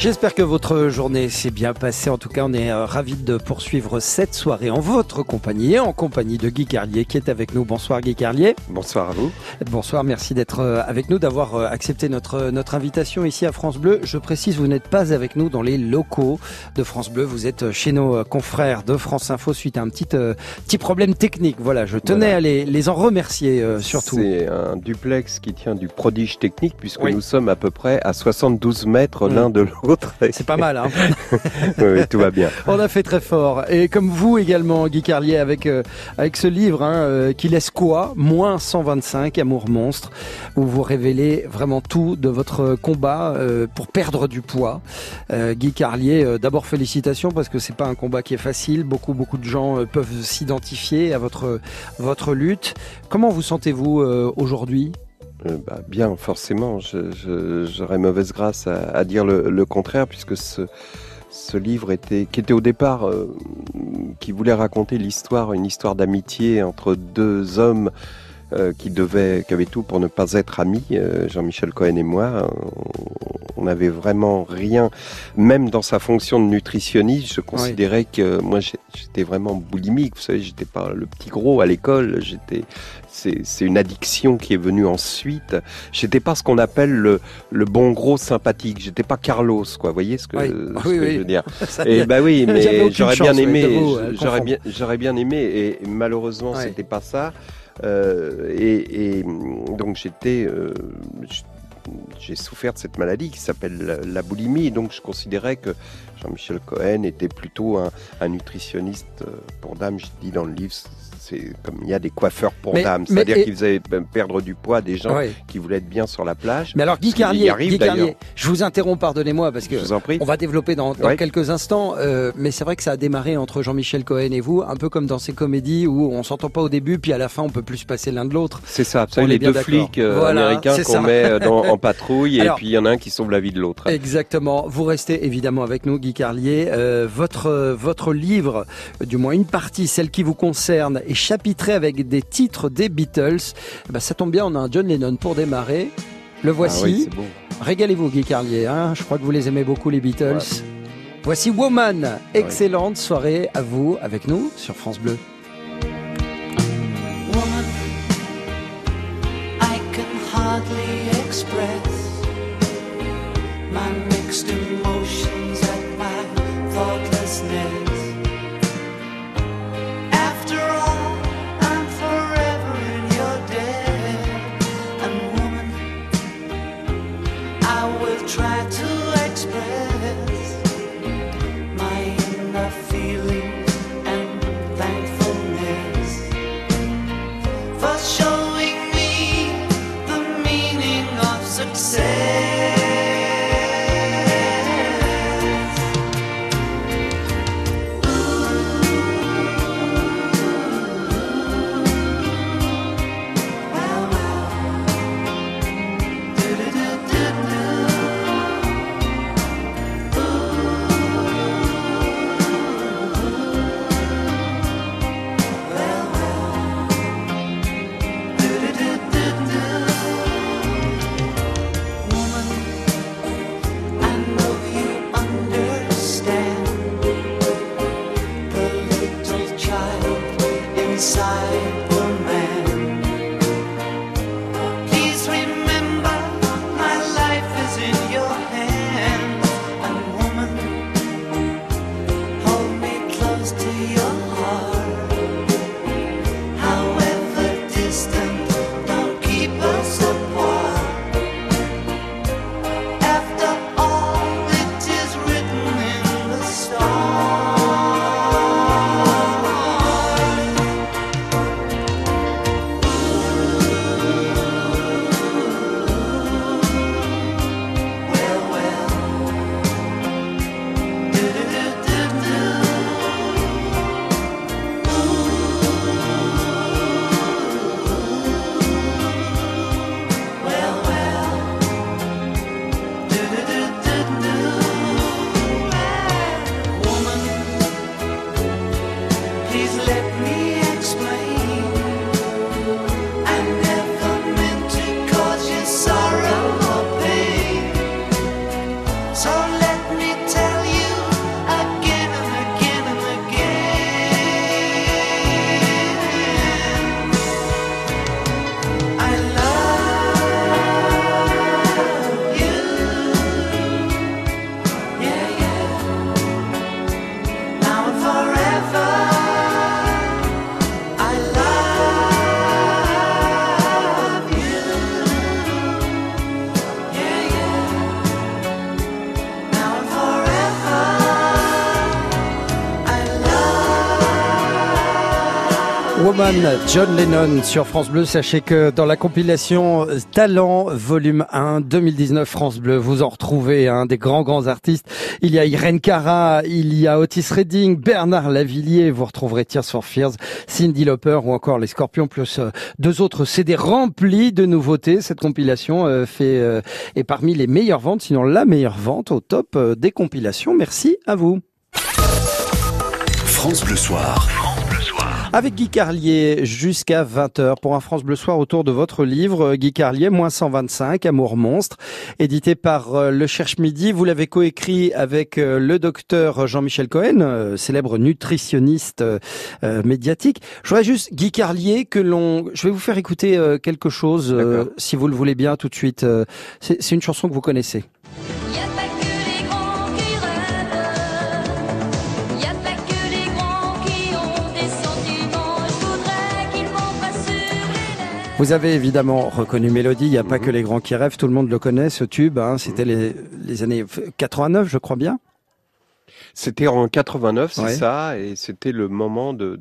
J'espère que votre journée s'est bien passée. En tout cas, on est euh, ravis de poursuivre cette soirée en votre compagnie et en compagnie de Guy Carlier qui est avec nous. Bonsoir Guy Carlier. Bonsoir à vous. Bonsoir, merci d'être euh, avec nous, d'avoir euh, accepté notre, notre invitation ici à France Bleu. Je précise, vous n'êtes pas avec nous dans les locaux de France Bleu. Vous êtes chez nos confrères de France Info suite à un petit, petit problème technique. Voilà, je tenais à les, les en remercier surtout. C'est un duplex qui tient du prodige technique puisque nous sommes à peu près à 72 mètres mm. l'un de l'autre. C'est pas mal, hein oui, tout va bien. On a fait très fort. Et comme vous également, Guy Carlier, avec, euh, avec ce livre hein, euh, qui laisse quoi? Moins 125, Amour monstre, où vous révélez vraiment tout de votre combat euh, pour perdre du poids. Guy Carlier, d'abord félicitations parce que c'est pas un combat qui est facile. Beaucoup, beaucoup de gens peuvent s'identifier à votre, votre lutte. Comment vous sentez-vous aujourd'hui? Euh, bah, bien, forcément. J'aurais mauvaise grâce à, dire le, contraire, puisque ce, livre était, qui était au départ, euh, qui voulait raconter l'histoire, une histoire d'amitié entre deux hommes euh, qui devaient, qui avaient tout pour ne pas être amis, Jean-Michel Cohen et moi. On n'avait vraiment rien, même dans sa fonction de nutritionniste, je considérais que moi j'étais vraiment boulimique. Vous savez, j'étais pas le petit gros à l'école, j'étais c'est une addiction qui est venue ensuite. J'étais pas ce qu'on appelle le, le, bon gros sympathique. J'étais pas Carlos, quoi. Vous voyez ce que, ce que je veux dire Et bah oui, mais j'aurais bien aimé. Euh, j'aurais bien, j'aurais bien aimé. Et malheureusement, c'était pas ça. Euh, et, et, donc j'étais, euh, j'ai souffert de cette maladie qui s'appelle la, boulimie. donc je considérais que Jean-Michel Cohen était plutôt un, un nutritionniste euh, pour dames. Je dis dans le livre, comme il y a des coiffeurs pour dames, c'est-à-dire qu'ils faisaient perdre du poids des gens qui voulaient être bien sur la plage. Mais alors Guy Carlier, je vous interromps, pardonnez-moi parce que on va développer dans, quelques instants, euh, mais c'est vrai que ça a démarré entre Jean-Michel Cohen et vous, un peu comme dans ces comédies où on s'entend pas au début, puis à la fin on peut plus se passer l'un de l'autre. C'est ça, c'est les deux flics euh, américains qu'on met euh, en patrouille et puis il y en a un qui sauve la vie de l'autre. Exactement. Vous restez évidemment avec nous, Guy Carlier. votre votre livre, du moins une partie, celle qui vous concerne, est chapitré avec des titres des Beatles. Eh ben, ça tombe bien, on a un John Lennon pour démarrer. Le voici. Ah Régalez-vous, Guy Carlier. Hein. Je crois que vous les aimez beaucoup, les Beatles. Voici Woman. Excellente soirée à vous, avec nous, sur France Bleu. John Lennon sur France Bleu. Sachez que dans la compilation Talent volume 1 2019 France Bleu, vous en retrouvez un des grands grands artistes. Il y a Irene Cara, il y a Otis Redding, Bernard Lavillier, vous retrouverez Tears for Fears, Cindy Lauper ou encore les Scorpions plus euh, deux autres CD remplis de nouveautés. Cette compilation euh, fait euh, est parmi les meilleures ventes, sinon la meilleure vente au top des compilations. Merci à vous. France Bleu Soir. Avec Guy Carlier jusqu'à 20h pour un France Bleu Soir autour de votre livre Guy Carlier, moins 125, Amour monstre, édité par euh, Le Cherche Midi. Vous l'avez coécrit avec euh, le docteur Jean-Michel Cohen, euh, célèbre nutritionniste médiatique. Je voudrais juste, Guy Carlier, que l'on... Je vais vous faire écouter quelque chose, si vous le voulez bien, tout de suite. C'est une chanson que vous connaissez. Vous avez évidemment reconnu Mélodie, il n'y a pas mhm. que les grands qui rêvent, tout le monde le connaît, ce tube, hein, c'était mhm. les, années 89, je crois bien. C'était en 89, c'est ça, et c'était le moment de,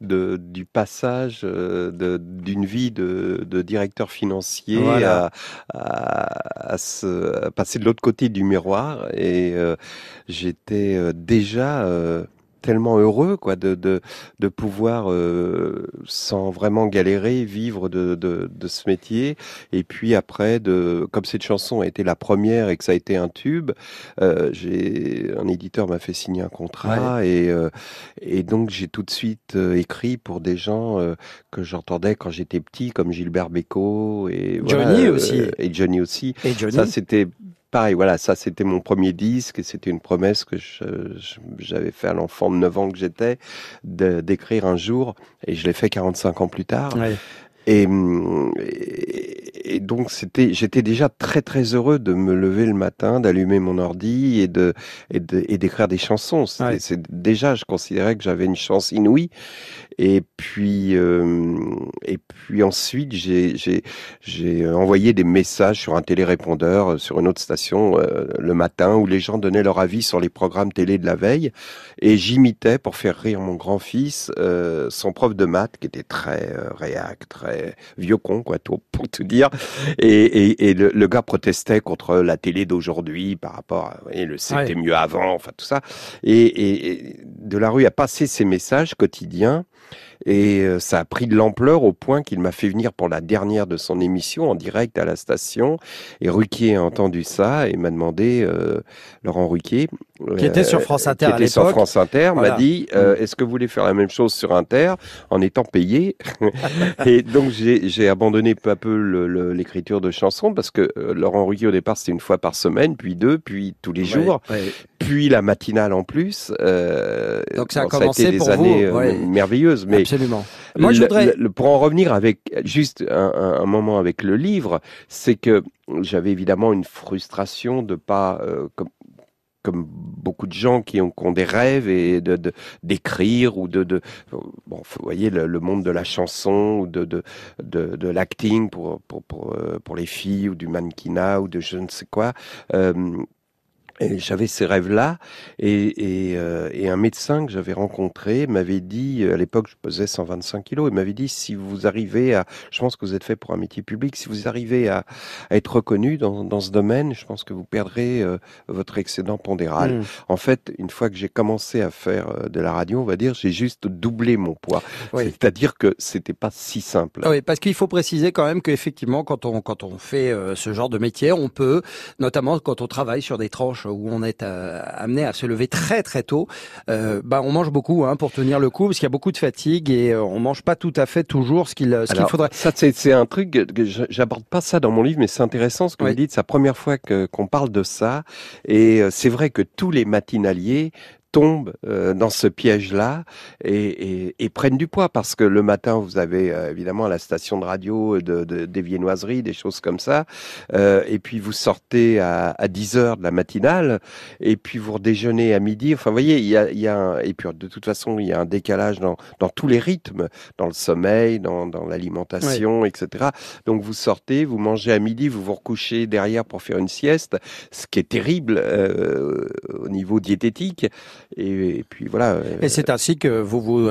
de, du passage euh, d'une vie de, directeur financier à, à, se, passer de l'autre côté du miroir. Et euh, j'étais euh, déjà tellement heureux quoi de de, de pouvoir euh, sans vraiment galérer vivre de, de, de ce métier. Et puis après de comme cette chanson a été la première et que ça a été un tube euh, j'ai un éditeur m'a fait signer un contrat et euh, et donc j'ai tout de suite écrit pour des gens que j'entendais quand j'étais petit comme Gilbert Bécaud et Johnny aussi. et Johnny aussi. Et Johnny. ça c'était pareil, voilà, ça c'était mon premier disque et c'était une promesse que j'avais fait à l'enfant de 9 ans que j'étais d'écrire un jour et je l'ai fait 45 ans plus tard. Et, et, donc c'était, j'étais déjà très très heureux de me lever le matin, d'allumer mon ordi et de et d'écrire des chansons. C'est déjà, je considérais que j'avais une chance inouïe. Et puis euh, et puis ensuite j'ai j'ai envoyé des messages sur un télérépondeur euh, sur une autre station euh, le matin où les gens donnaient leur avis sur les programmes télé de la veille et j'imitais pour faire rire mon grand-fils euh, son prof de maths qui était très euh, réac, très vieux con, quoi, tout, pour tout dire. Et, et, le, gars protestait contre la télé d'aujourd'hui par rapport à, voyez, le c'était mieux avant, enfin tout ça. Et, et, de la rue a passé ses messages quotidiens et euh, ça a pris de l'ampleur au point qu'il m'a fait venir pour la dernière de son émission en direct à la station. Et Ruquier a entendu ça et m'a demandé, euh, Laurent Ruquier, qui était sur France Inter qui était sur France Inter, m'a dit euh, mm. Est-ce que vous voulez faire la même chose sur Inter en étant payé? Et donc j'ai abandonné peu à peu l'écriture de chansons parce que Laurent Ruquier au départ c'était une fois par semaine, puis deux, puis tous les jours, puis la matinale en plus. donc ça a commencé été des années merveilleuses, mais Absolument. Moi, je voudrais... pour en revenir avec juste un, moment avec le livre, c'est que j'avais évidemment une frustration de pas euh, comme, comme beaucoup de gens qui ont, ont des rêves et de d'écrire ou de, de bon vous voyez le, monde de la chanson ou de de de, de l'acting pour pour, pour euh, pour les filles ou du mannequinat ou de je ne sais quoi euh, et j'avais ces rêves-là, et, et, euh, et, un médecin que j'avais rencontré m'avait dit, à l'époque je pesais 125 kilos, il m'avait dit si vous arrivez à, je pense que vous êtes fait pour un métier public, si vous arrivez à, à être reconnu dans, dans, ce domaine, je pense que vous perdrez euh, votre excédent pondéral. Mmh. En fait, une fois que j'ai commencé à faire euh, de la radio, on va dire, j'ai juste doublé mon poids. C'est-à-dire que c'était pas si simple. Oui, parce qu'il faut préciser quand même qu'effectivement, quand on quand on fait ce genre de métier, on peut, notamment quand on travaille sur des tranches où on est euh, amené à se lever très très tôt, euh, bah on mange beaucoup hein, pour tenir le coup parce qu'il y a beaucoup de fatigue et euh, on mange pas tout à fait toujours ce qu'il ce qu'il faudrait. Ça c'est un truc que j'aborde pas ça dans mon livre mais c'est intéressant ce que vous dites. C'est la première fois que qu'on parle de ça et c'est vrai que tous les matinaliers tombent euh, dans ce piège-là et, et, et, prennent du poids parce que le matin vous avez euh, évidemment la station de radio de, de, des viennoiseries, des choses comme ça, euh, et puis vous sortez à, à 10 heures de la matinale et puis vous déjeunez à midi. Enfin, vous voyez, il y a, il y a un, et puis de toute façon il y a un décalage dans, dans tous les rythmes, dans le sommeil, dans, dans l'alimentation, etc. Donc vous sortez, vous mangez à midi, vous vous recouchez derrière pour faire une sieste, ce qui est terrible euh, au niveau diététique. Et, puis voilà. Et c'est ainsi que vous vous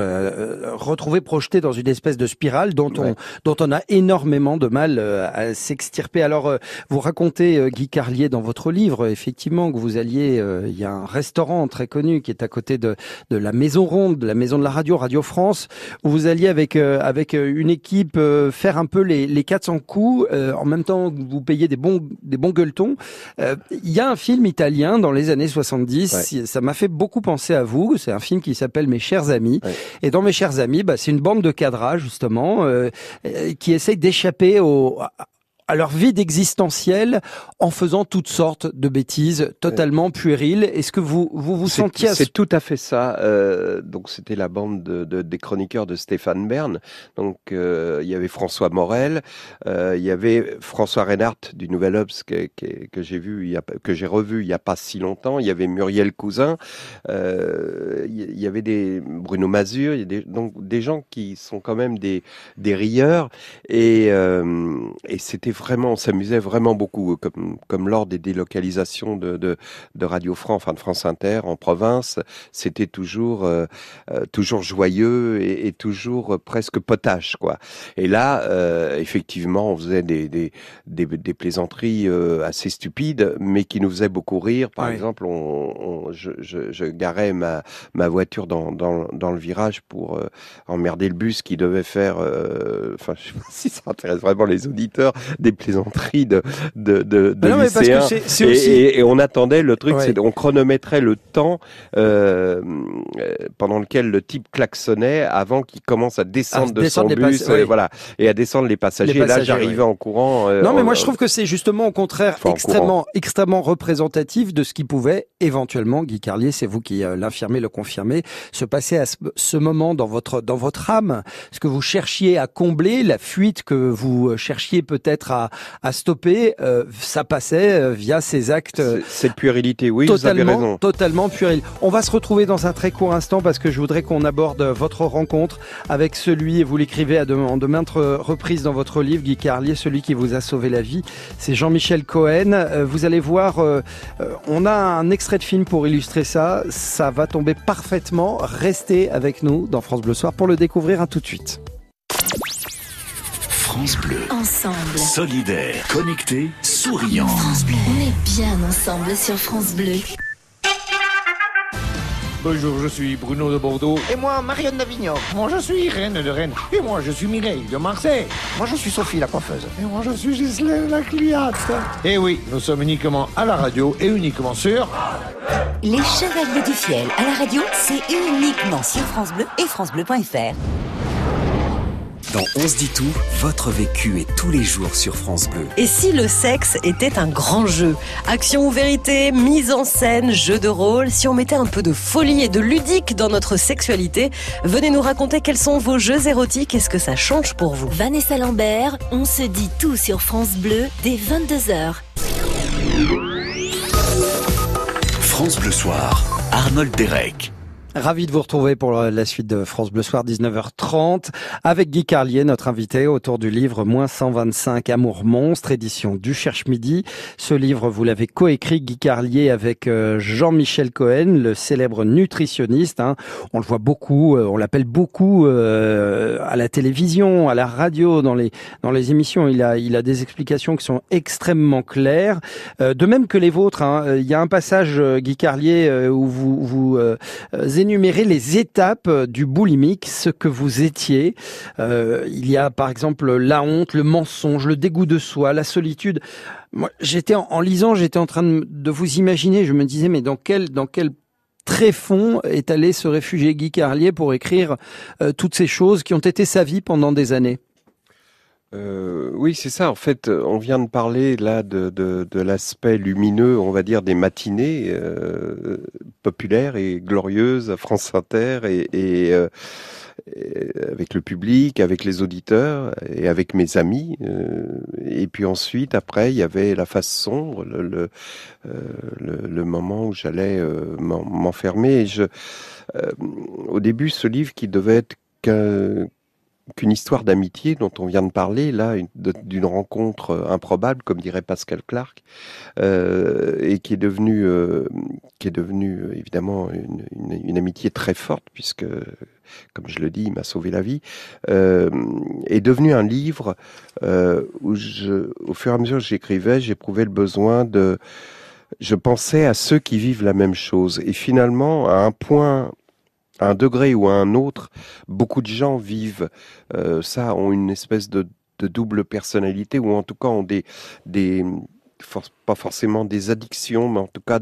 retrouvez projeté dans une espèce de spirale dont on dont on a énormément de mal à s'extirper. Alors vous racontez Guy Carlier dans votre livre effectivement que vous alliez il y a un restaurant très connu qui est à côté de de la Maison Ronde, de la Maison de la Radio, Radio France, où vous alliez avec avec une équipe faire un peu les les 400 coups en même temps que vous payez des bons des bons gueuletons. Il y a un film italien dans les années 70. Ça m'a fait beaucoup penser à vous. C'est un film qui s'appelle Mes chers amis. Et dans Mes chers amis, bah, c'est une bande de cadras justement euh, euh, qui essaye d'échapper au à leur vide existentiel en faisant toutes sortes de bêtises totalement puériles. Est-ce que vous vous, vous sentiez... C'est tout à fait ça. Euh, donc c'était la bande de, de, des chroniqueurs de Stéphane Bern. Donc euh, il y avait François Morel, euh, il y avait François Reinhardt du Nouvel Obs que, que, que j'ai vu, il y a, que j'ai revu il n'y a pas si longtemps. Il y avait Muriel Cousin, il y avait des Bruno Mazur, il y a des, donc des gens qui sont quand même des, des rieurs et, et c'était vraiment, on s'amusait vraiment beaucoup, comme, comme lors des délocalisations de, de, de Radio France, enfin de France Inter en province, c'était toujours, euh, euh, toujours joyeux et, et, toujours presque potache, quoi. Et là, euh, effectivement, on faisait des, des, des, des plaisanteries euh, assez stupides, mais qui nous faisaient beaucoup rire. Par oui. exemple, on, on, je, je, je, garais ma, ma voiture dans, dans, dans le virage pour euh, emmerder le bus qui devait faire, enfin, je sais pas si ça intéresse vraiment les auditeurs, des plaisanteries de, de, de, de non, lycéens. C est, c est aussi... et, et, on attendait, le truc, ouais. c'est on chronométrait le temps euh, pendant lequel le type klaxonnait avant qu'il commence à descendre à de descendre son bus, et, voilà, et à descendre les passagers. Les passagers et là, j'arrivais ouais. en courant. Euh, non, mais moi, je trouve que c'est justement au contraire extrêmement, extrêmement représentatif de ce qui pouvait éventuellement, Guy Carlier, c'est vous qui euh, l'infirmez, le confirmez, se passer à ce, ce, moment dans votre, dans votre âme, ce que vous cherchiez à combler, la fuite que vous euh, cherchiez peut-être à, à stopper, euh, ça passait euh, via ces actes. Euh, cette puérilité, oui, totalement, vous avez raison. Totalement puéril. On va se retrouver dans un très court instant parce que je voudrais qu'on aborde votre rencontre avec celui, et vous l'écrivez à de, de maintes reprises dans votre livre, Guy Carlier, celui qui vous a sauvé la vie. C'est Jean-Michel Cohen. Vous allez voir, on a un extrait de film pour illustrer ça. Ça va tomber parfaitement. Restez avec nous dans France Bleu Soir pour le découvrir. À tout de suite. France Bleu. Ensemble. Solidaire, connecté, souriant. France Bleu. On est bien ensemble sur France Bleu. Bonjour, je suis Bruno de Bordeaux. Et moi, Marion d'Avignon. Moi, je suis Reine de Rennes. Et moi, je suis Mireille de Marseille. Moi, je suis Sophie, la coiffeuse. Et moi, je suis Gisèle, la cliente. Et oui, nous sommes uniquement à la radio et uniquement sur... Les Chevaliers du Fiel à la radio, c'est uniquement sur France Bleu et francebleu.fr. Dans On se dit tout, votre vécu est tous les jours sur France Bleu. Et si le sexe était un grand jeu Action ou vérité, mise en scène, jeu de rôle, si on mettait un peu de folie et de ludique dans notre sexualité, venez nous raconter quels sont vos jeux érotiques et ce que ça change pour vous. Vanessa Lambert, On se dit tout sur France Bleu dès 22h. France Bleu Soir, Arnold Derek. Ravi de vous retrouver pour la suite de France Bleu Soir 19h30 avec Guy Carlier, notre invité autour du livre Moins 125 Amour Monstre, édition du Cherche Midi. Ce livre, vous l'avez coécrit Guy Carlier avec euh, Jean-Michel Cohen, le célèbre nutritionniste. Hein. On le voit beaucoup, euh, on l'appelle beaucoup euh, à la télévision, à la radio, dans les dans les émissions. Il a il a des explications qui sont extrêmement claires, euh, de même que les vôtres. Hein. Il y a un passage Guy Carlier euh, où vous vous énumérer les étapes du boulimique, ce que vous étiez. Euh, il y a par exemple la honte, le mensonge, le dégoût de soi, la solitude. Moi, j'étais en, lisant, j'étais en train de, vous imaginer. Je me disais, mais dans quel dans quel tréfonds est allé se réfugier Guy Carlier pour écrire euh, toutes ces choses qui ont été sa vie pendant des années? Euh, oui, c'est ça. En fait, on vient de parler là de, de, de l'aspect lumineux, on va dire, des matinées euh, populaires et glorieuses à France Inter et, et, euh, avec le public, avec les auditeurs et avec mes amis. Euh, et puis ensuite, après, il y avait la face sombre, le, le, euh, le, le moment où j'allais euh, m'enfermer. Je, au début, ce livre qui devait être qu'une histoire d'amitié dont on vient de parler, là, d'une rencontre improbable, comme dirait Pascal Clark, euh, et qui est devenue, euh, qui est devenue évidemment une, amitié très forte, puisque, comme je le dis, il m'a sauvé la vie, euh, est devenu un livre euh, où, au fur et à mesure que j'écrivais, j'éprouvais le besoin de je pensais à ceux qui vivent la même chose. Et finalement, à un point un degré ou à un autre, beaucoup de gens vivent euh, ça, ont une espèce de, double personnalité, ou en tout cas ont des, pas forcément des addictions, mais en tout cas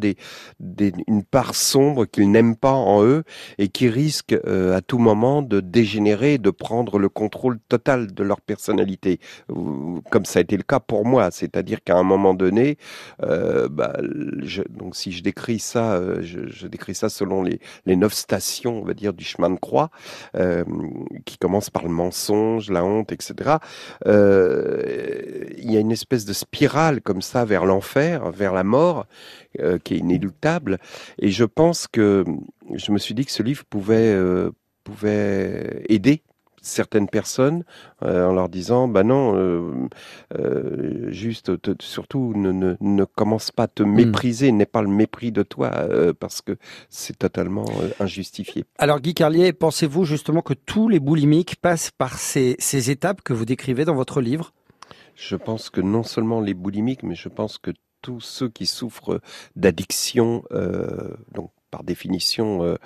une part sombre qu'ils n'aiment pas en eux et qui risquent euh, à tout moment de dégénérer, de prendre le contrôle total de leur personnalité, comme ça a été le cas pour moi. C'est-à-dire qu'à un moment donné, euh, bah, donc si je décris ça, euh, je, décris ça selon les, les neuf stations, on va dire, du chemin de croix, qui commence par le mensonge, la honte, etc. Il y a une espèce de spirale comme ça vers l'enfer, vers la mort, euh, qui est inéluctable. Et je pense que je me suis dit que ce livre pouvait, euh, pouvait aider certaines personnes euh, en leur disant bah non euh, euh, juste te, surtout ne, ne, ne, commence pas à te hmm. mépriser mmh. n'aie pas le mépris de toi parce que c'est totalement injustifié alors Guy Carlier pensez-vous justement que tous les boulimiques passent par ces, ces étapes que vous décrivez dans votre livre? Je pense que non seulement les boulimiques, mais je pense que tous ceux qui souffrent d'addiction, euh, donc par définition euh,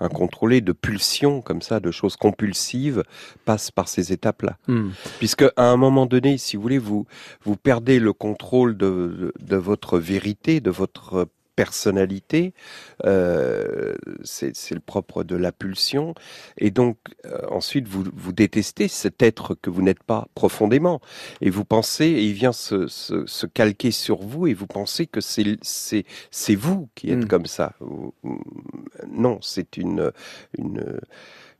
incontrôlée, de pulsions comme ça, de choses compulsives, passent par ces étapes-là. Mm. Puisque à un moment donné, si vous voulez, vous vous perdez le contrôle de, de, de votre vérité, de votre personnalité, euh, c'est le propre de la pulsion, et donc euh, ensuite vous, vous détestez cet être que vous n'êtes pas profondément, et vous pensez, et il vient se, se, se calquer sur vous, et vous pensez que c'est vous qui êtes mmh. comme ça. Non, c'est une, une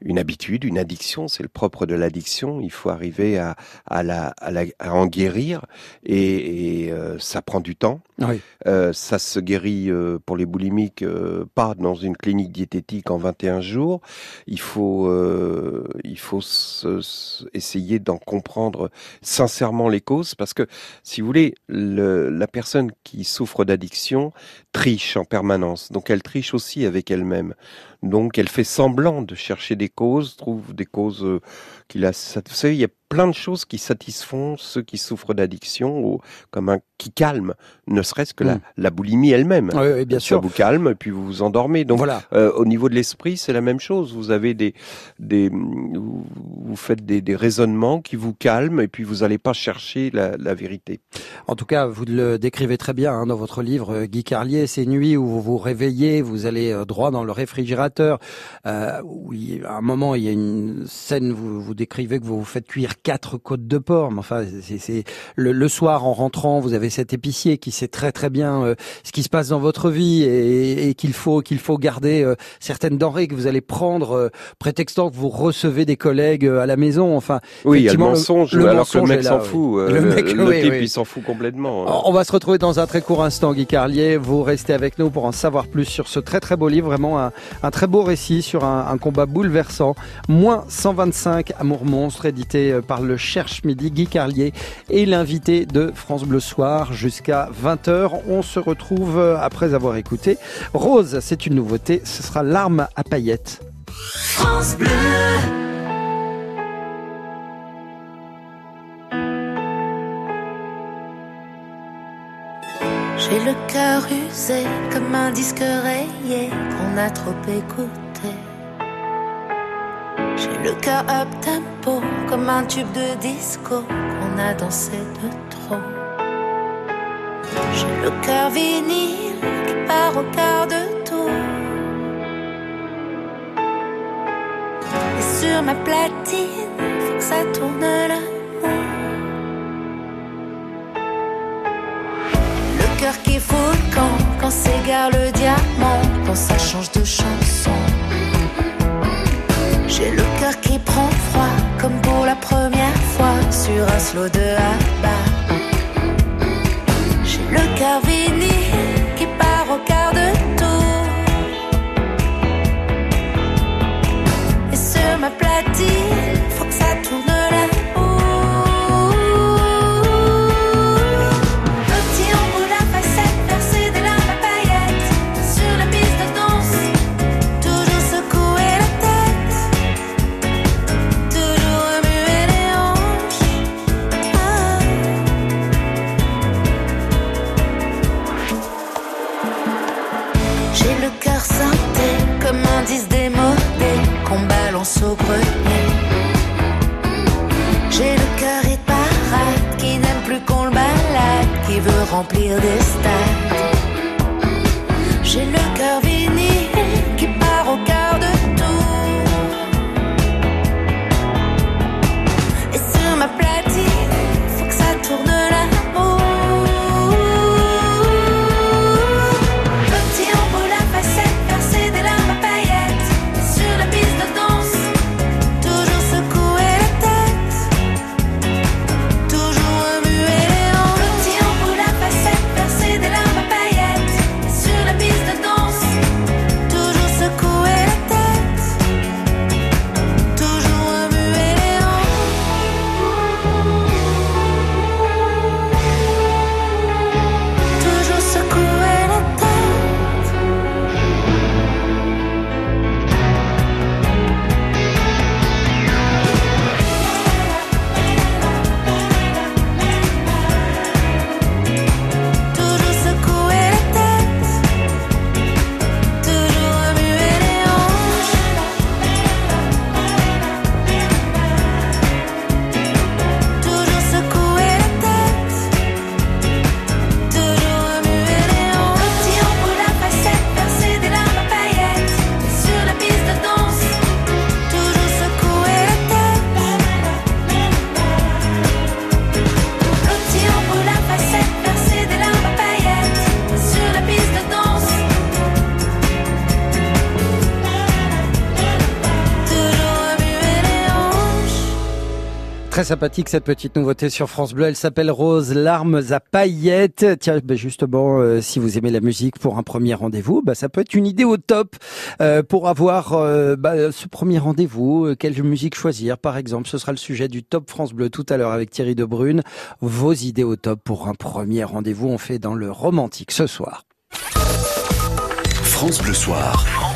une habitude, une addiction, c'est le propre de l'addiction. Il faut arriver à, à, la, à, la, à en guérir et, et euh, ça prend du temps. Oui. Euh, ça se guérit euh, pour les boulimiques euh, pas dans une clinique diététique en 21 jours. Il faut, euh, il faut se, se, essayer d'en comprendre sincèrement les causes parce que, si vous voulez, le, la personne qui souffre d'addiction triche en permanence. Donc elle triche aussi avec elle-même. Donc elle fait semblant de chercher des causes, trouve des causes euh, qui la... Vous il y a plein de choses qui satisfont ceux qui souffrent d'addiction, ou comme un qui calme, ne serait-ce que la, mm. la boulimie elle-même. Oui, oui, bien ça sûr. vous calme, et puis vous vous endormez. Donc, voilà. euh, au niveau de l'esprit, c'est la même chose. Vous avez des, des, vous faites des, des raisonnements qui vous calment, et puis vous n'allez pas chercher la, la, vérité. En tout cas, vous le décrivez très bien hein, dans votre livre, euh, Guy Carlier. Ces nuits où vous vous réveillez, vous allez euh, droit dans le réfrigérateur. Euh, où il, à un moment, il y a une scène, vous, vous décrivez que vous vous faites cuire quatre côtes de porc. Mais enfin, c'est le, le, soir en rentrant, vous avez cet épicier qui sait très très bien euh, ce qui se passe dans votre vie et, et qu'il faut qu'il faut garder euh, certaines denrées que vous allez prendre euh, prétextant que vous recevez des collègues à la maison. Enfin, oui, il y a le mensonge. Le, alors que le mec s'en fout. Le, le, mec, le oui, type, oui. il s'en fout complètement. Hein. On va se retrouver dans un très court instant, Guy Carlier. Vous restez avec nous pour en savoir plus sur ce très très beau livre, vraiment un, un très beau récit sur un, un combat bouleversant. Moins 125 Amour monstre, édité par le Cherche Midi, Guy Carlier et l'invité de France Bleu Soir jusqu'à 20h. On se retrouve après avoir écouté Rose, c'est une nouveauté, ce sera L'arme à paillettes. France Bleu J'ai le cœur usé comme un disque rayé qu'on a trop écouté. J'ai le cœur up tempo comme un tube de disco qu'on a dansé de trop. J'ai le cœur vinyle qui part au quart de tour. Et sur ma platine, faut que ça tourne l'amour. Le cœur qui fout le camp quand s'égare le diamant, quand ça change de chanson. J'ai le cœur qui prend froid comme pour la première fois sur un slow de bas. J'ai le cœur sympathique cette petite nouveauté sur France Bleu. Elle s'appelle Rose Larmes à paillettes. Tiens, ben justement, euh, si vous aimez la musique pour un premier rendez-vous, bah, ça peut être une idée au top euh, pour avoir euh, bah, ce premier rendez-vous. Quelle musique choisir, par exemple Ce sera le sujet du Top France Bleu tout à l'heure avec Thierry Debrune. Vos idées au top pour un premier rendez-vous, on fait dans le romantique ce soir. France Bleu Soir.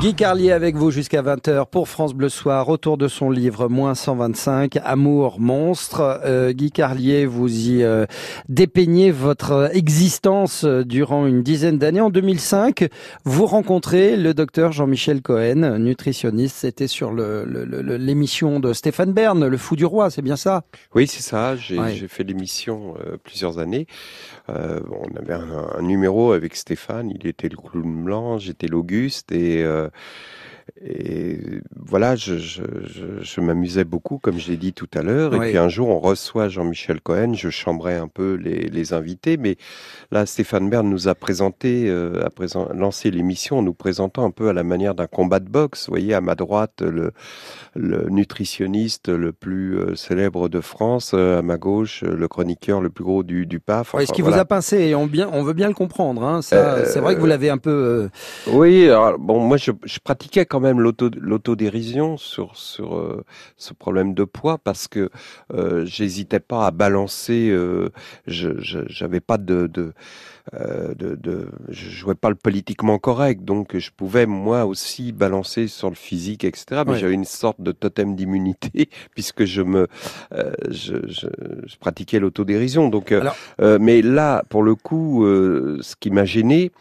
Guy Carlier avec vous jusqu'à 20h pour France Bleu Soir, autour de son livre Moins 125, Amour monstre. Euh, Guy Carlier, vous y euh, dépeignez votre existence euh, durant une dizaine d'années. En 2005, vous rencontrez le docteur Jean-Michel Cohen, nutritionniste. C'était sur le- le- le- l'émission de Stéphane Bern, Le Fou du Roi, c'est bien ça? Oui, c'est ça. J'ai Ouais. fait l'émission euh, plusieurs années. On avait un, un numéro avec Stéphane. Il était le clown blanc, j'étais l'Auguste. Et, euh, euh, et voilà, je, je, je, je m'amusais beaucoup, comme je l'ai dit tout à l'heure. Oui. Et puis un jour, on reçoit Jean-Michel Cohen. Je chambrais un peu les, les invités. Mais là, Stéphane Bern nous a présenté, euh, a présent, lancé l'émission en nous présentant un peu à la manière d'un combat de boxe. Vous voyez, à ma droite, le, le nutritionniste le plus euh, célèbre de France, euh, à ma gauche, le chroniqueur le plus gros du, du PAF. Ouais, Ce Enfin, qui voilà. vous a pincé, et on, bien, on veut bien le comprendre. Hein, c'est vrai que vous l'avez un peu... Oui, alors, bon, moi, je, je pratiquais quand même l'auto- l'autodérision sur sur euh, ce problème de poids parce que euh, j'hésitais pas à balancer. Euh, je j'avais pas de, euh, de de je jouais pas le politiquement correct, donc je pouvais moi aussi balancer sur le physique, etc. Mais Ouais. j'avais une sorte de totem d'immunité puisque je me euh, je, je, je pratiquais l'autodérision. Donc, euh, Alors- euh, mais là, pour le coup, ce qui m'a gêné,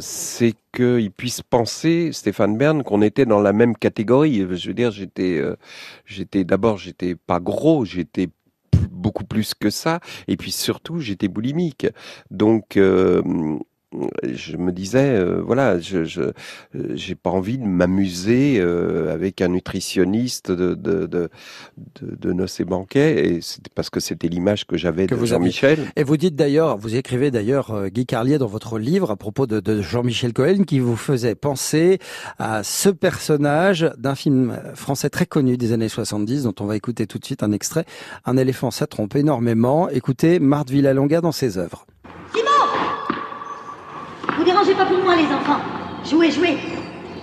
c'est qu'il puisse penser, Stéphane Bern, qu'on était dans la même catégorie. Je veux dire, j'étais, j'étais d'abord, j'étais pas gros, j'étais beaucoup plus que ça, et puis surtout, j'étais boulimique. Donc, euh, je me disais, euh, voilà, je, je, euh, j'ai pas envie de m'amuser euh, avec un nutritionniste de de de, de, de noces et banquets, et c'était parce que c'était l'image que j'avais de. Jean-Michel. Et vous dites d'ailleurs, vous écrivez d'ailleurs, Guy Carlier, dans votre livre à propos de, de Jean-Michel Cohen, qui vous faisait penser à ce personnage d'un film français très connu des années 70, dont on va écouter tout de suite un extrait. Un éléphant, ça trompe énormément. Écoutez Marthe Villalonga dans ses œuvres. Dérangez pas pour moi, les enfants. Jouez, jouez.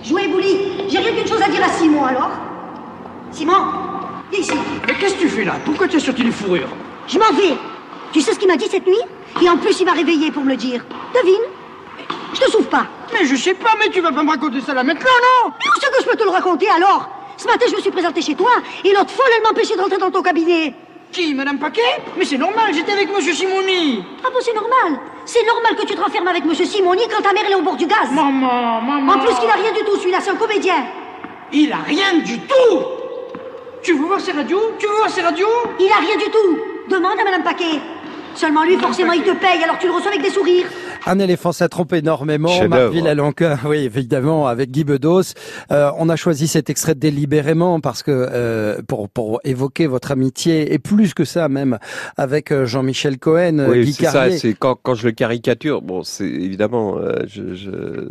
Jouez, Bouli. J'ai rien qu'une chose à dire à Simon, alors. Simon, viens ici. Mais qu'est-ce que tu fais là? Pourquoi tu as sorti les fourrures Je m'en vais. Tu sais ce qu'il m'a dit cette nuit? Et en plus, il m'a réveillé pour me le dire. Devine. Je te souffre pas. Mais je sais pas, mais tu vas pas me raconter ça là maintenant, non? Mais où c'est que je peux te le raconter, alors? Ce matin, je me suis présenté chez toi, et l'autre folle, elle m'empêchait de rentrer dans ton cabinet. Qui, Madame Paquet? Mais c'est normal, j'étais avec Monsieur Simoni. Ah bon, c'est normal. C'est normal que tu te renfermes avec Monsieur Simoni quand ta mère elle est au bord du gaz. Maman, maman. En plus qu'il a rien du tout, celui-là, c'est un comédien. Il a rien du tout Tu veux voir ses radios? Tu veux voir ses radios? Il a rien du tout. Demande à Madame Paquet. Seulement lui, forcément, il te paye, alors tu le reçois avec des sourires. Un éléphant, ça trompe énormément. Marc d'œuvre. Villalonga, oui, évidemment, avec Guy Bedos. Euh, on a choisi cet extrait délibérément parce que euh, pour pour évoquer votre amitié et plus que ça même avec euh, Jean-Michel Cohen, euh, Oui, Guy c'est ça. C'est quand, quand je le caricature. Bon, c'est évidemment, euh, je, je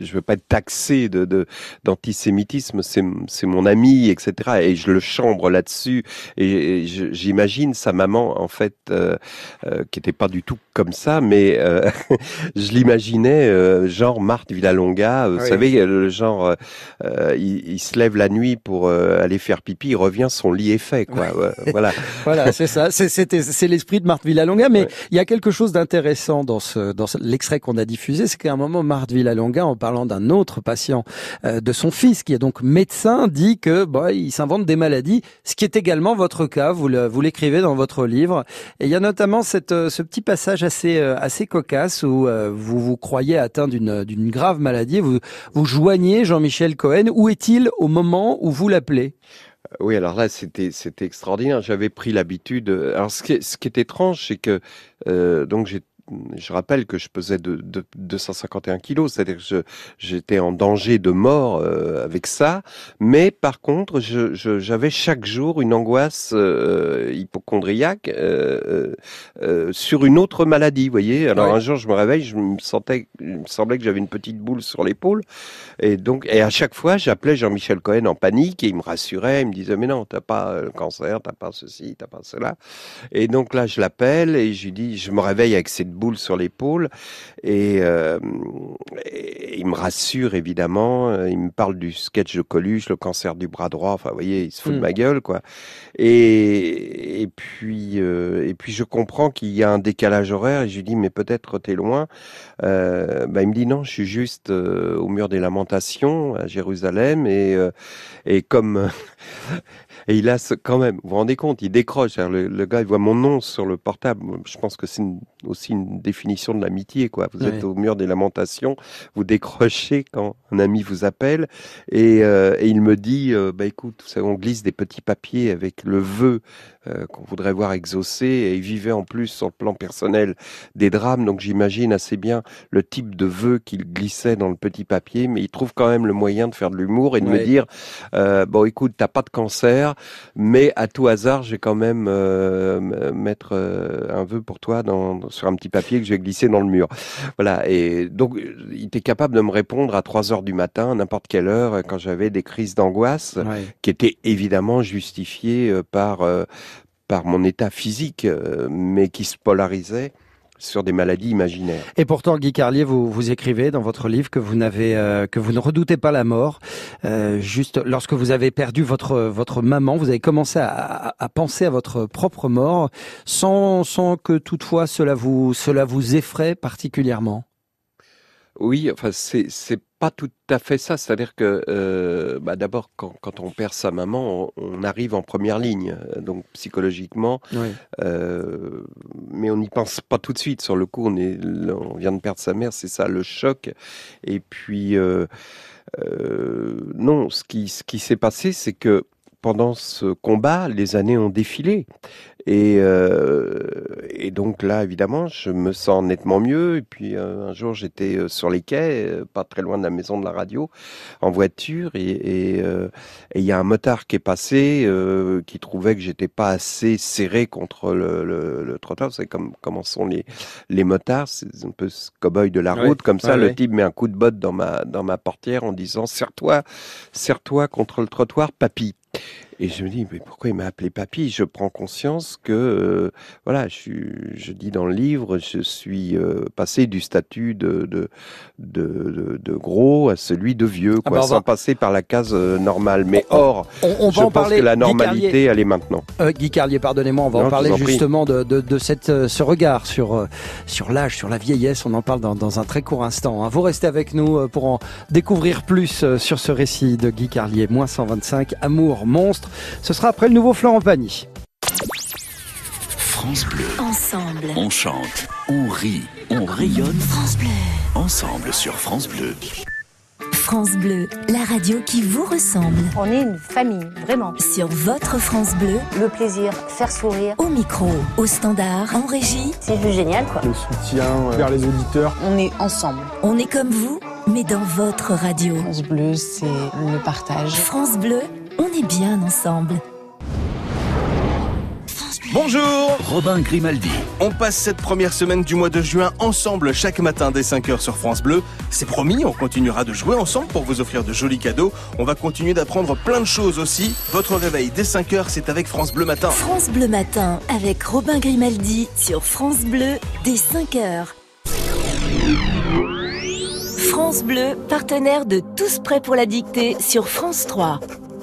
je veux pas être taxé de de- d'antisémitisme. C'est c'est mon ami, etc. Et je le chambre là-dessus. Et, et j'imagine sa maman en fait, euh, euh, qui était pas du tout comme ça, mais euh, je l'imaginais euh, genre Marthe Villalonga. euh, Vous Oui. savez, le genre, euh, euh, il, il se lève la nuit pour euh, aller faire pipi, il revient, son lit est fait, quoi. Ouais, voilà. Voilà, c'est ça. C'est l'esprit de Marthe Villalonga. Mais il y a quelque chose d'intéressant dans ce dans l'extrait qu'on a diffusé, c'est qu'à un moment, Marthe Villalonga, en parlant d'un autre patient euh, de son fils, qui est donc médecin, dit que bah, il s'invente des maladies, ce qui est également votre cas. Vous le- vous l'écrivez dans votre livre. Et il y a notamment cette euh, ce petit passage assez euh, assez cocasse euh, vous vous croyez atteint d'une grave maladie. Vous vous joignez Jean-Michel Cohen. Où est-il au moment où vous l'appelez? Oui, alors là, c'était extraordinaire. J'avais pris l'habitude. euh, Alors, ce qui est, étrange, c'est que euh, donc j'ai je rappelle que je pesais de, de 251 kilos, c'est-à-dire que j'étais en danger de mort euh, avec ça. Mais par contre, je- je- j'avais chaque jour une angoisse euh, hypochondriaque euh, euh, sur une autre maladie. Vous voyez. Alors Ouais. un jour, je me réveille, je me sentais, il me semblait que j'avais une petite boule sur l'épaule. Et donc, et à chaque fois, j'appelais Jean-Michel Cohen en panique et il me rassurait, il me disait mais non, t'as pas le cancer, t'as pas ceci, t'as pas cela. Et donc là, je l'appelle et je lui dis, je me réveille avec cette boule sur l'épaule et, euh, et il me rassure évidemment. Il me parle du sketch de Coluche, le cancer du bras droit. Enfin, vous voyez, il se fout de ma gueule, quoi. Et, et puis, euh, et puis je comprends qu'il y a un décalage horaire et je lui dis, mais peut-être t'es loin. Euh, bah, il me dit non, je suis juste euh, au mur des lamentations à Jérusalem et et comme et il a ce, quand même, vous vous rendez compte, il décroche. Le, le gars, il voit mon nom sur le portable. Je pense que c'est aussi une définition de l'amitié, quoi. Vous Ouais. êtes au mur des lamentations, vous décrochez quand un ami vous appelle et, euh, et il me dit, euh, bah écoute, vous savez, on glisse des petits papiers avec le vœu euh, qu'on voudrait voir exaucé et il vivait en plus sur le plan personnel des drames, donc j'imagine assez bien le type de vœu qu'il glissait dans le petit papier, mais il trouve quand même le moyen de faire de l'humour et de me dire euh, bon écoute t'as pas de cancer, mais à tout hasard je vais quand même euh, mettre euh, un vœu pour toi dans, sur un petit papier que je vais glisser dans le mur. Voilà et donc euh, il était capable de me répondre à 3 heures du matin, n'importe quelle heure, quand j'avais des crises d'angoisse Ouais. qui étaient évidemment justifiées par euh, par mon état physique, mais qui se polarisaient sur des maladies imaginaires. Et pourtant, Guy Carlier, vous, vous écrivez dans votre livre que vous n'avez, euh, que vous ne redoutez pas la mort. Euh, juste lorsque vous avez perdu votre votre maman, vous avez commencé à, à- à penser à votre propre mort, sans sans que toutefois cela vous cela vous effraie particulièrement? Oui, enfin c'est c'est pas tout à fait ça. C'est-à-dire que euh, bah, d'abord quand, quand on perd sa maman, on, on arrive en première ligne, euh, donc psychologiquement. Oui. Euh, mais on n'y pense pas tout de suite. Sur le coup, on est, on vient de perdre sa mère, c'est ça le choc. Et puis euh, non, ce qui ce qui s'est passé, c'est que pendant ce combat, les années ont défilé. Et, euh, et donc là, évidemment, je me sens nettement mieux. Et puis euh, un jour, j'étais euh, sur les quais, euh, pas très loin de la maison de la radio, en voiture, et il y a un motard qui est passé, qui trouvait que j'étais pas assez serré contre le, le, le trottoir. C'est comme comment sont les les motards, c'est un peu ce cow-boy de la Ouais, route. Comme ça, ouais, le ouais. type met un coup de botte dans ma dans ma portière en disant serre-toi, serre-toi contre le trottoir, papy. Et je me dis, mais pourquoi il m'a appelé papy? Je prends conscience que, euh, voilà, je, je dis dans le livre, je suis euh, passé du statut de, de, de, de- gros à celui de vieux, Ah quoi, bah, sans passer par la case euh, normale. Mais or, On, on je pense parler. que la Guy normalité, Carlier. elle est maintenant. Guy Carlier, pardonnez-moi, on va Non, en parler en justement de, de, de cette, ce regard sur, sur l'âge, sur la vieillesse. On en parle dans, dans un très court instant. hein. Vous restez avec nous pour en découvrir plus sur ce récit de Guy Carlier, moins 125, Amour, monstre. Ce sera après le nouveau Florent Pagny. France Bleu. Ensemble. On chante, on rit, on rayonne. France Bleu. Ensemble sur France Bleu. France Bleu, la radio qui vous ressemble. On est une famille, vraiment. Sur votre France Bleu. Le plaisir, faire sourire. Au micro, au standard, en régie. C'est juste génial, quoi. Le soutien vers les auditeurs. On est ensemble. On est comme vous, mais dans votre radio. France Bleu, c'est le partage. France Bleu, on est bien ensemble. Bonjour Robin Grimaldi. On passe cette première semaine du mois de juin ensemble chaque matin dès 5h sur France Bleu. C'est promis, on continuera de jouer ensemble pour vous offrir de jolis cadeaux. On va continuer d'apprendre plein de choses aussi. Votre réveil dès 5h, c'est avec France Bleu Matin. France Bleu Matin avec Robin Grimaldi sur France Bleu dès 5h. France Bleu, partenaire de Tous prêts pour la dictée sur France 3.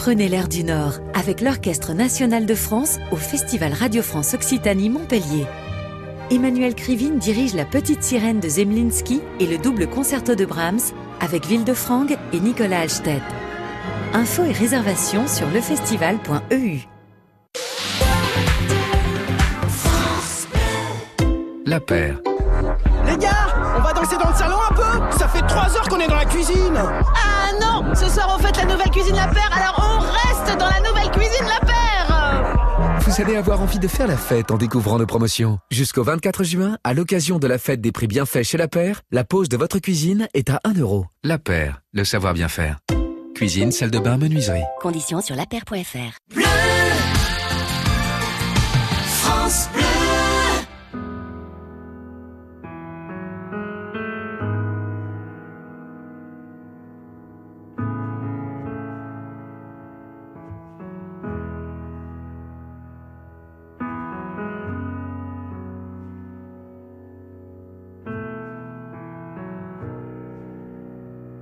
prenez l'air du Nord avec l'Orchestre national de France au Festival Radio France Occitanie Montpellier. Emmanuel Krivine dirige La Petite Sirène de Zemlinski et le double concerto de Brahms avec Ville-de-Frangue et Nicolas Alstedt. Infos et réservations sur lefestival.eu. La paire. Trois heures qu'on est dans la cuisine Ah non Ce soir on fête la nouvelle cuisine La Paire, alors on reste dans la nouvelle cuisine La Paire Vous allez avoir envie de faire la fête en découvrant nos promotions. Jusqu'au 24 juin, à l'occasion de la fête des prix bien faits chez La Paire, la pause de votre cuisine est à 1 euro. La paire, le savoir bien faire. Cuisine, salle de bain, menuiserie. Conditions sur lapaire.fr. Bleu France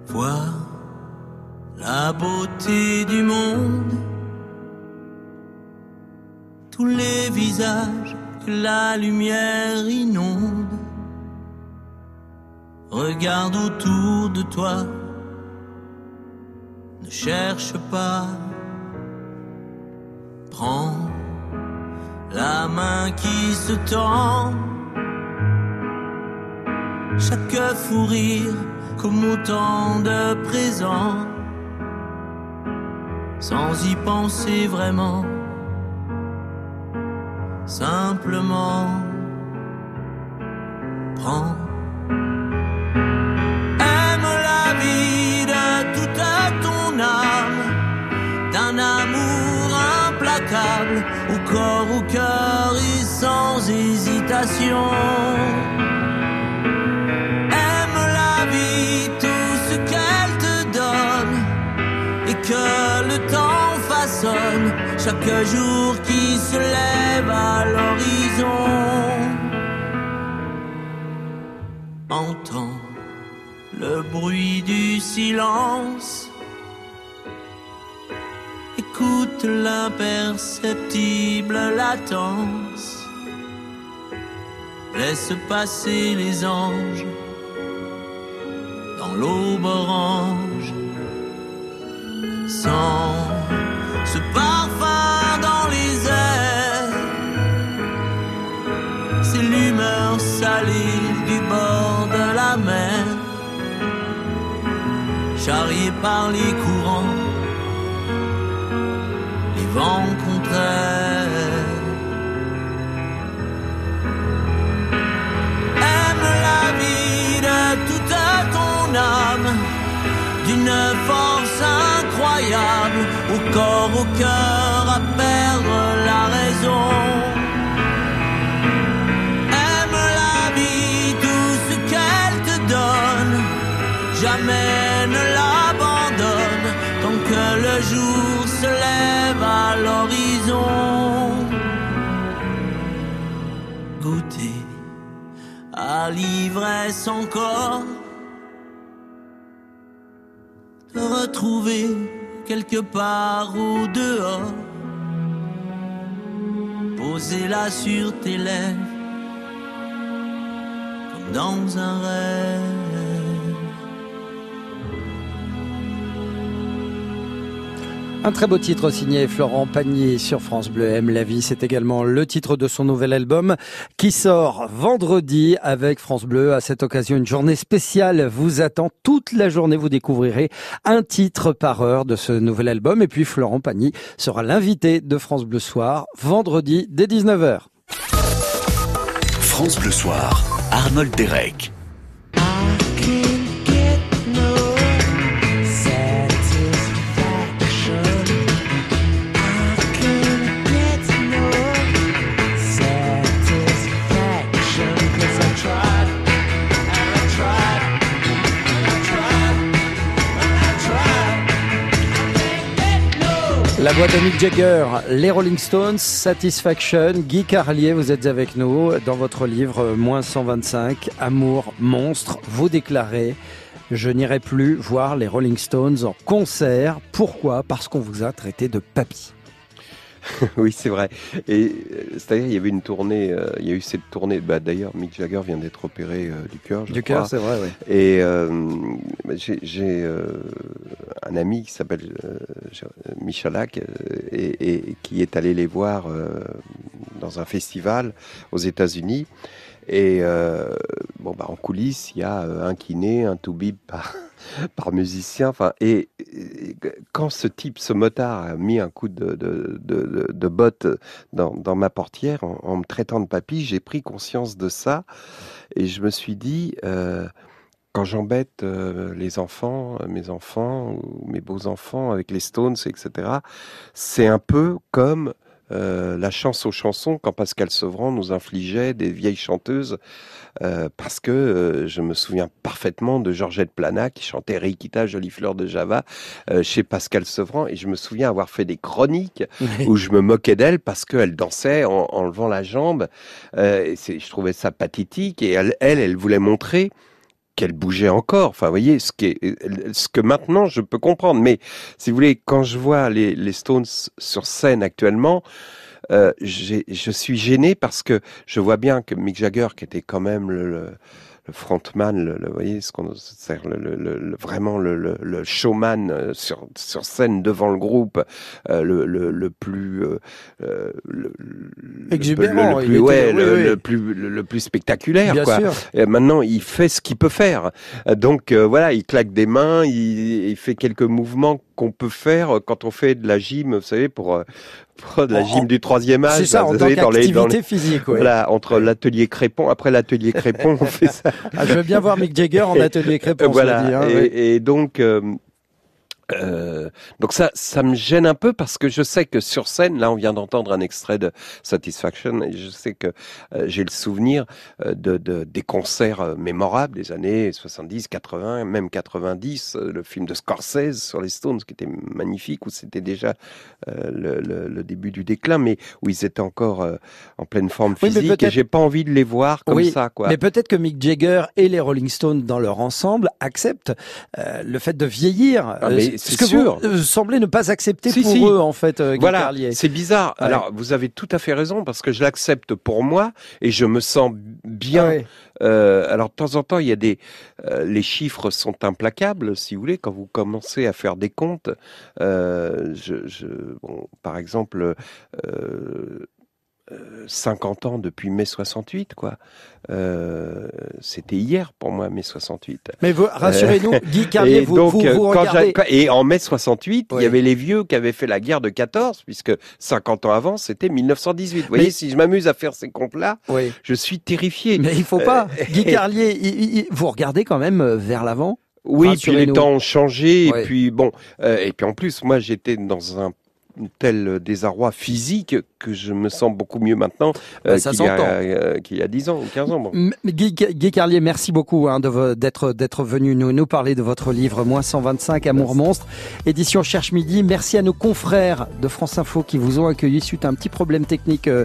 Vois la beauté du monde, tous les visages que la lumière inonde. Regarde autour de toi, ne cherche pas, prends la main qui se tend, chaque fou rire comme autant de présents, sans y penser vraiment, simplement. Prends. Aime la vie de toute ton âme, d'un amour implacable, au corps, au cœur et sans hésitation. Jour qui se lève à l'horizon. Entends le bruit du silence. Écoute l'imperceptible latence. Laisse passer les anges dans l'aube orange sans mer, charriée par les courants, les vents contraires. Aime la vie de toute ton âme d'une force incroyable, au corps, au cœur, l'horizon. Goûter à l'ivresse encore te retrouver quelque part au dehors, poser là sur tes lèvres, comme dans un rêve. Un très beau titre signé Florent Pagny sur France Bleu Aime la vie. C'est également le titre de son nouvel album qui sort vendredi avec France Bleu. À cette occasion, une journée spéciale vous attend. Toute la journée, vous découvrirez un titre par heure de ce nouvel album. Et puis Florent Pagny sera l'invité de France Bleu Soir vendredi dès 19h. France Bleu Soir, Arnold Derek. La voix de Mick Jagger, les Rolling Stones, Satisfaction, Guy Carlier, vous êtes avec nous dans votre livre euh, Moins 125, Amour, monstre. Vous déclarez Je n'irai plus voir les Rolling Stones en concert. Pourquoi? Parce qu'on vous a traité de papy. oui, c'est vrai. Et euh, c'est-à-dire, il y avait une tournée, euh, il y a eu cette tournée. Bah, D'ailleurs, Mick Jagger vient d'être opéré euh, du cœur. Du cœur, c'est vrai, oui. Et euh, bah, j'ai euh, un ami qui s'appelle Michalak euh, et, et qui est allé les voir euh, dans un festival aux États-Unis. Et euh, bon, bah, en coulisses, il y a euh, un kiné, un toubib par, par musicien. Enfin, et, quand ce type, ce motard, a mis un coup de, botte dans, ma portière en, me traitant de papy, j'ai pris conscience de ça et je me suis dit. euh, quand j'embête les enfants, mes enfants mes beaux-enfants avec les Stones, etc., c'est un peu comme euh, la chance aux chansons quand Pascal Sevran nous infligeait des vieilles chanteuses euh, parce que euh, je me souviens parfaitement de Georgette Plana qui chantait Rikita, jolie fleur de Java euh, chez Pascal Sevran. Et je me souviens avoir fait des chroniques où je me moquais d'elle parce qu'elle dansait en, en levant la jambe. Euh, et je trouvais ça pathétique. Et elle, elle, elle voulait montrer qu'elle bougeait encore. Enfin, voyez, ce, que maintenant je peux comprendre. Mais si vous voulez, quand je vois les, Stones sur scène actuellement, euh, je suis gêné parce que je vois bien que Mick Jagger, qui était quand même le- le frontman, le, le- vous voyez, ce qu'on, le, le- vraiment le, le- le showman euh, sur, sur scène devant le groupe, euh, le, le, le plus euh, euh, Exubérant, le, plus, était- ouais, oui, le, oui. plus le, le plus spectaculaire, Bien quoi. sûr. Et maintenant, il fait ce qu'il peut faire. Euh, Donc euh, voilà, il claque des mains, il, il fait quelques mouvements qu'on peut faire euh, quand on fait de la gym, vous savez, pour, euh, pour de la En- gym du troisième âge. C'est ça, en vous tant savez, dans les- dans les- physique, ouais. Voilà, entre l'atelier Crépon, après l'atelier Crépon, on fait ça. Ah, je veux bien voir Mick Jagger en atelier crépon, voilà. dit, hein, et, oui. et donc, euh, euh, donc ça, ça me gêne un peu parce que je sais que sur scène, là, on vient d'entendre un extrait de Satisfaction, et je sais que euh, j'ai le souvenir euh, de, de- des concerts mémorables des années 70, 80, même 90, euh, le film de Scorsese sur les Stones qui était magnifique, où c'était déjà euh, le, le- le début du déclin, mais où ils étaient encore en pleine forme Oui, physique, et j'ai pas envie de les voir comme oui, ça, quoi. Mais peut-être que Mick Jagger et les Rolling Stones dans leur ensemble acceptent le fait de vieillir. Ah, ce c'est que sûr. vous euh, semblez ne pas accepter Si, pour si. eux en fait. euh, Voilà, c'est bizarre. Ouais. Alors, vous avez tout à fait raison parce que je l'accepte pour moi et je me sens bien. Euh, alors, de temps en temps, il y a des, euh, les chiffres sont implacables, si vous voulez, quand vous commencez à faire des comptes. Je, je, bon, par exemple, 50 ans depuis mai 68, quoi. Euh, C'était hier pour moi, mai 68. Mais vous- rassurez-nous, Guy Carlier, vous- donc, vous- euh, vous quand regardez- et en mai 68, il y avait les vieux qui avaient fait la guerre de 14, puisque 50 ans avant, c'était 1918. Vous voyez, si je m'amuse à faire ces comptes-là, Oui. je suis terrifié. Mais il faut pas. Euh, Guy Carlier, il- il- vous regardez quand même euh, vers l'avant? Oui, puis les temps ont changé, Ouais. et puis bon, euh, et puis en plus, moi j'étais dans un tel désarroi physique que je me sens beaucoup mieux maintenant Bah, euh, ça qu'il y, a- s'entend. euh, qu'il y a 10 ans ou 15 ans. bon. Guy, Guy Carlier, merci beaucoup hein, d'être venu nous, nous parler de votre livre Moins 125 Amour monstre, édition Cherche Midi. Merci à nos confrères de France Info qui vous ont accueilli suite à un petit problème technique euh,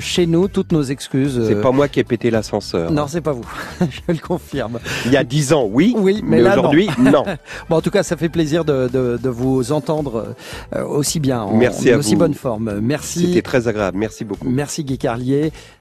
chez nous. Toutes nos excuses. C'est pas moi qui ai pété l'ascenseur. Non, c'est pas vous. Je le confirme. Il y a 10 ans, oui. Oui, mais, aujourd'hui, non. bon, en tout cas, ça fait plaisir de, de, de vous entendre aussi bien, en, Merci en à aussi vous. bonne forme. Merci. C'était très agréable. Merci beaucoup. Merci Guy Carlier.